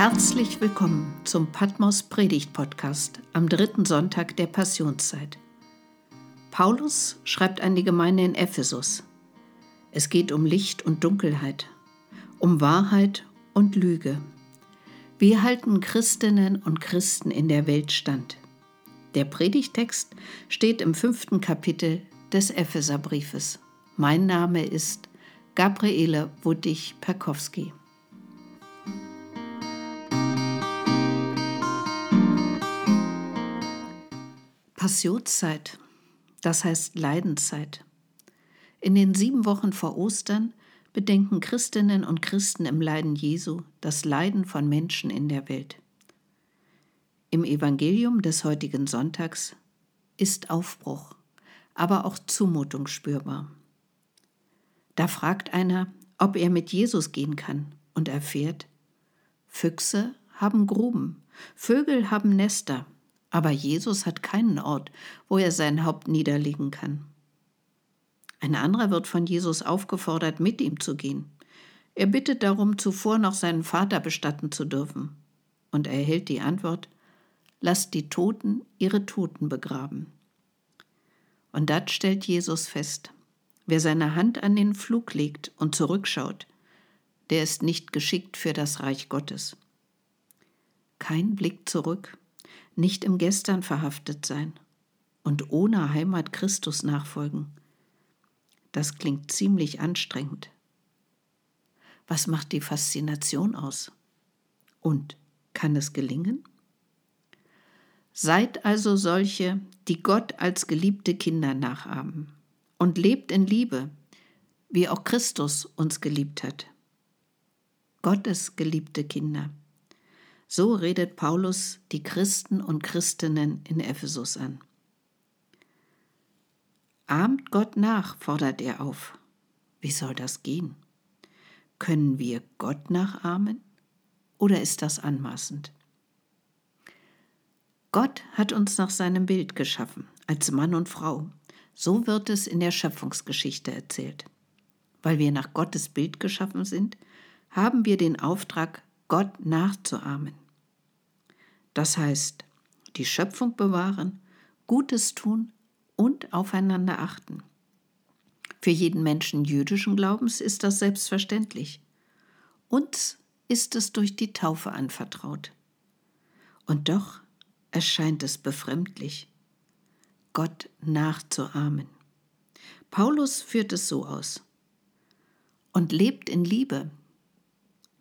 Herzlich willkommen zum Patmos Predigt Podcast am dritten Sonntag der Passionszeit. Paulus schreibt an die Gemeinde in Ephesus. Es geht um Licht und Dunkelheit, um Wahrheit und Lüge. Wie halten Christinnen und Christen in der Welt stand? Der Predigtext steht im fünften Kapitel des Epheserbriefes. Mein Name ist Gabriele Wuttig-Perkowski. Passionszeit, das heißt Leidenszeit. In den sieben Wochen vor Ostern bedenken Christinnen und Christen im Leiden Jesu das Leiden von Menschen in der Welt. Im Evangelium des heutigen Sonntags ist Aufbruch, aber auch Zumutung spürbar. Da fragt einer, ob er mit Jesus gehen kann und erfährt, Füchse haben Gruben, Vögel haben Nester, aber Jesus hat keinen Ort, wo er sein Haupt niederlegen kann. Ein anderer wird von Jesus aufgefordert, mit ihm zu gehen. Er bittet darum, zuvor noch seinen Vater bestatten zu dürfen und erhält die Antwort, lasst die Toten ihre Toten begraben. Und dann stellt Jesus fest, wer seine Hand an den Flug legt und zurückschaut, der ist nicht geschickt für das Reich Gottes. Kein Blick zurück, nicht im Gestern verhaftet sein und ohne Heimat Christus nachfolgen. Das klingt ziemlich anstrengend. Was macht die Faszination aus? Und kann es gelingen? Seid also solche, die Gott als geliebte Kinder nachahmen und lebt in Liebe, wie auch Christus uns geliebt hat. Gottes geliebte Kinder. So redet Paulus die Christen und Christinnen in Ephesus an. Ahmt Gott nach, fordert er auf. Wie soll das gehen? Können wir Gott nachahmen oder ist das anmaßend? Gott hat uns nach seinem Bild geschaffen, als Mann und Frau. So wird es in der Schöpfungsgeschichte erzählt. Weil wir nach Gottes Bild geschaffen sind, haben wir den Auftrag, Gott nachzuahmen. Das heißt, die Schöpfung bewahren, Gutes tun und aufeinander achten. Für jeden Menschen jüdischen Glaubens ist das selbstverständlich. Uns ist es durch die Taufe anvertraut. Und doch erscheint es befremdlich, Gott nachzuahmen. Paulus führt es so aus. Und lebt in Liebe,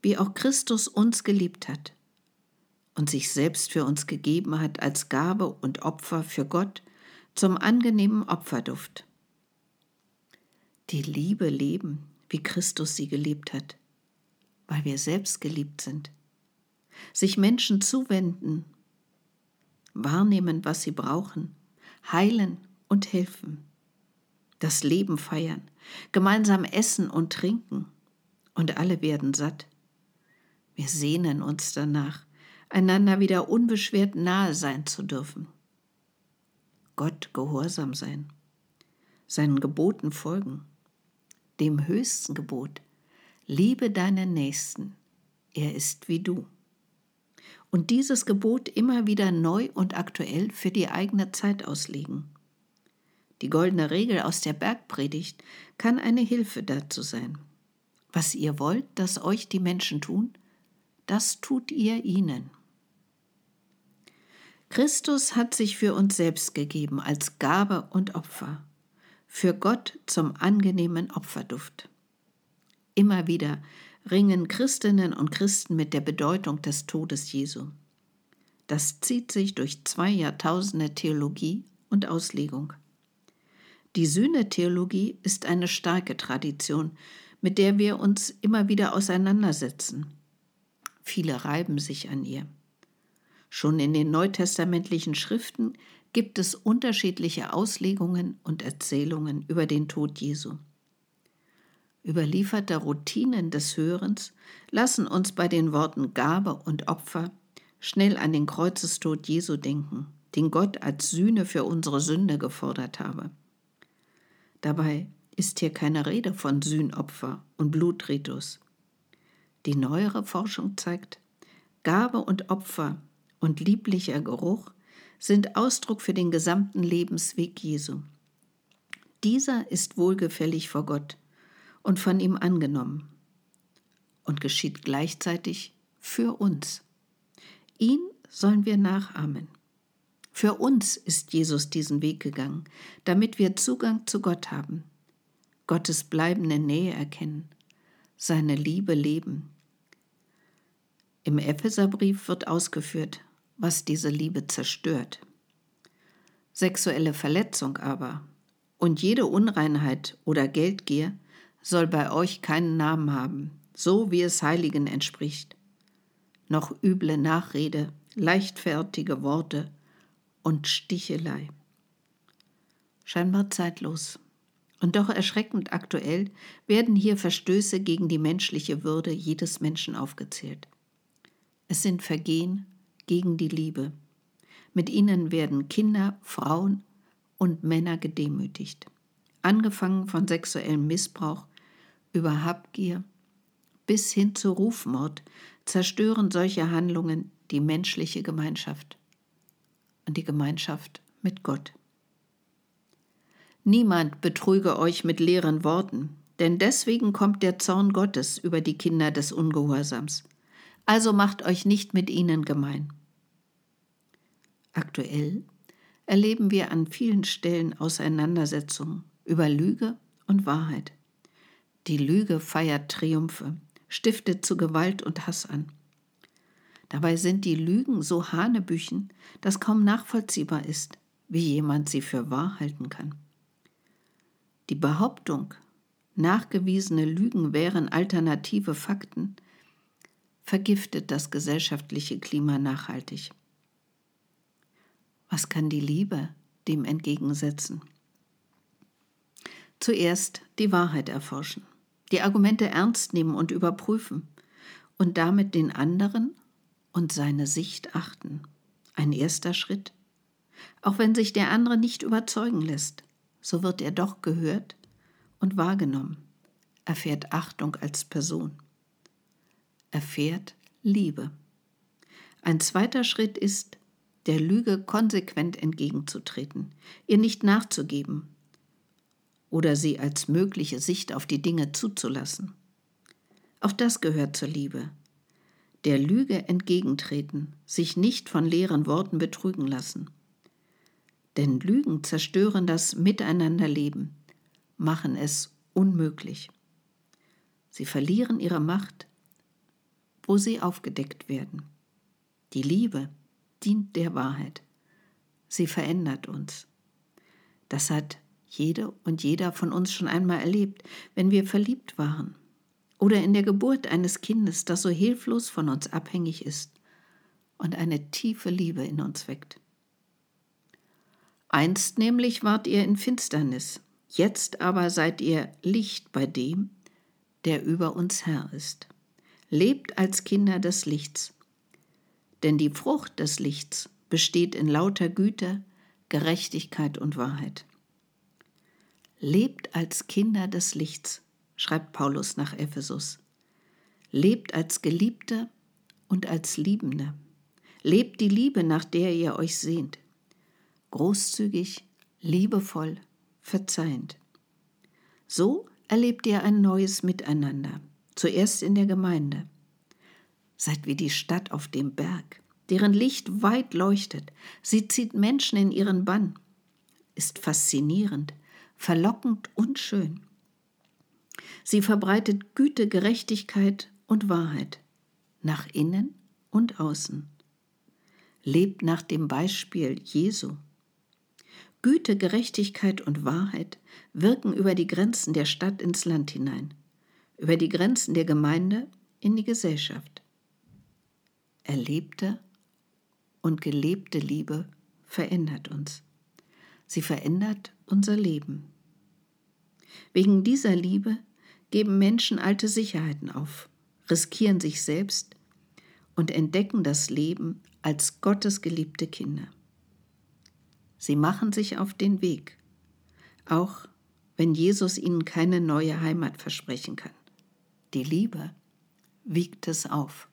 wie auch Christus uns geliebt hat und sich selbst für uns gegeben hat als Gabe und Opfer für Gott zum angenehmen Opferduft. Die Liebe leben, wie Christus sie gelebt hat, weil wir selbst geliebt sind. Sich Menschen zuwenden, wahrnehmen, was sie brauchen, heilen und helfen. Das Leben feiern, gemeinsam essen und trinken, und alle werden satt. Wir sehnen uns danach, einander wieder unbeschwert nahe sein zu dürfen. Gott gehorsam sein, seinen Geboten folgen, dem höchsten Gebot, liebe deinen Nächsten, er ist wie du. Und dieses Gebot immer wieder neu und aktuell für die eigene Zeit auslegen. Die goldene Regel aus der Bergpredigt kann eine Hilfe dazu sein. Was ihr wollt, dass euch die Menschen tun, das tut ihr ihnen. Christus hat sich für uns selbst gegeben als Gabe und Opfer, für Gott zum angenehmen Opferduft. Immer wieder ringen Christinnen und Christen mit der Bedeutung des Todes Jesu. Das zieht sich durch zwei Jahrtausende Theologie und Auslegung. Die Sühnetheologie ist eine starke Tradition, mit der wir uns immer wieder auseinandersetzen. Viele reiben sich an ihr. Schon in den neutestamentlichen Schriften gibt es unterschiedliche Auslegungen und Erzählungen über den Tod Jesu. Überlieferte Routinen des Hörens lassen uns bei den Worten Gabe und Opfer schnell an den Kreuzestod Jesu denken, den Gott als Sühne für unsere Sünde gefordert habe. Dabei ist hier keine Rede von Sühnopfer und Blutritus. Die neuere Forschung zeigt, Gabe und Opfer und lieblicher Geruch sind Ausdruck für den gesamten Lebensweg Jesu. Dieser ist wohlgefällig vor Gott und von ihm angenommen und geschieht gleichzeitig für uns. Ihn sollen wir nachahmen. Für uns ist Jesus diesen Weg gegangen, damit wir Zugang zu Gott haben, Gottes bleibende Nähe erkennen, seine Liebe leben. Im Epheserbrief wird ausgeführt, was diese Liebe zerstört. Sexuelle Verletzung aber und jede Unreinheit oder Geldgier soll bei euch keinen Namen haben, so wie es Heiligen entspricht. Noch üble Nachrede, leichtfertige Worte und Stichelei. Scheinbar zeitlos. Und doch erschreckend aktuell werden hier Verstöße gegen die menschliche Würde jedes Menschen aufgezählt. Es sind Vergehen gegen die Liebe. Mit ihnen werden Kinder, Frauen und Männer gedemütigt. Angefangen von sexuellem Missbrauch über Habgier bis hin zu Rufmord zerstören solche Handlungen die menschliche Gemeinschaft und die Gemeinschaft mit Gott. Niemand betrüge euch mit leeren Worten, denn deswegen kommt der Zorn Gottes über die Kinder des Ungehorsams. Also macht euch nicht mit ihnen gemein. Aktuell erleben wir an vielen Stellen Auseinandersetzungen über Lüge und Wahrheit. Die Lüge feiert Triumphe, stiftet zu Gewalt und Hass an. Dabei sind die Lügen so hanebüchen, dass kaum nachvollziehbar ist, wie jemand sie für wahr halten kann. Die Behauptung, nachgewiesene Lügen wären alternative Fakten, vergiftet das gesellschaftliche Klima nachhaltig. Was kann die Liebe dem entgegensetzen? Zuerst die Wahrheit erforschen, die Argumente ernst nehmen und überprüfen und damit den anderen und seine Sicht achten. Ein erster Schritt. Auch wenn sich der andere nicht überzeugen lässt, so wird er doch gehört und wahrgenommen, erfährt Achtung als Person, erfährt Liebe. Ein zweiter Schritt ist, der Lüge konsequent entgegenzutreten, ihr nicht nachzugeben oder sie als mögliche Sicht auf die Dinge zuzulassen. Auch das gehört zur Liebe. Der Lüge entgegentreten, sich nicht von leeren Worten betrügen lassen. Denn Lügen zerstören das Miteinanderleben, machen es unmöglich. Sie verlieren ihre Macht, wo sie aufgedeckt werden. Die Liebe dient der Wahrheit. Sie verändert uns. Das hat jede und jeder von uns schon einmal erlebt, wenn wir verliebt waren oder in der Geburt eines Kindes, das so hilflos von uns abhängig ist und eine tiefe Liebe in uns weckt. Einst nämlich wart ihr in Finsternis, jetzt aber seid ihr Licht bei dem, der über uns Herr ist. Lebt als Kinder des Lichts, denn die Frucht des Lichts besteht in lauter Güte, Gerechtigkeit und Wahrheit. Lebt als Kinder des Lichts, schreibt Paulus nach Ephesus. Lebt als Geliebte und als Liebende. Lebt die Liebe, nach der ihr euch sehnt. Großzügig, liebevoll, verzeihend. So erlebt ihr ein neues Miteinander, zuerst in der Gemeinde Seid wie die Stadt auf dem Berg, deren Licht weit leuchtet. Sie zieht Menschen in ihren Bann, ist faszinierend, verlockend und schön. Sie verbreitet Güte, Gerechtigkeit und Wahrheit nach innen und außen. Lebt nach dem Beispiel Jesu. Güte, Gerechtigkeit und Wahrheit wirken über die Grenzen der Stadt ins Land hinein, über die Grenzen der Gemeinde in die Gesellschaft. Erlebte und gelebte Liebe verändert uns. Sie verändert unser Leben. Wegen dieser Liebe geben Menschen alte Sicherheiten auf, riskieren sich selbst und entdecken das Leben als Gottes geliebte Kinder. Sie machen sich auf den Weg, auch wenn Jesus ihnen keine neue Heimat versprechen kann. Die Liebe wiegt es auf.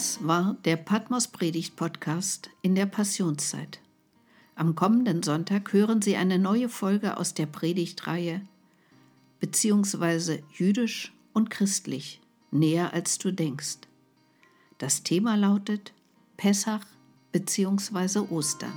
Das war der Patmos Predigt Podcast in der Passionszeit. Am kommenden Sonntag hören Sie eine neue Folge aus der Predigtreihe beziehungsweise jüdisch und christlich, näher als du denkst. Das Thema lautet Pessach bzw. Ostern.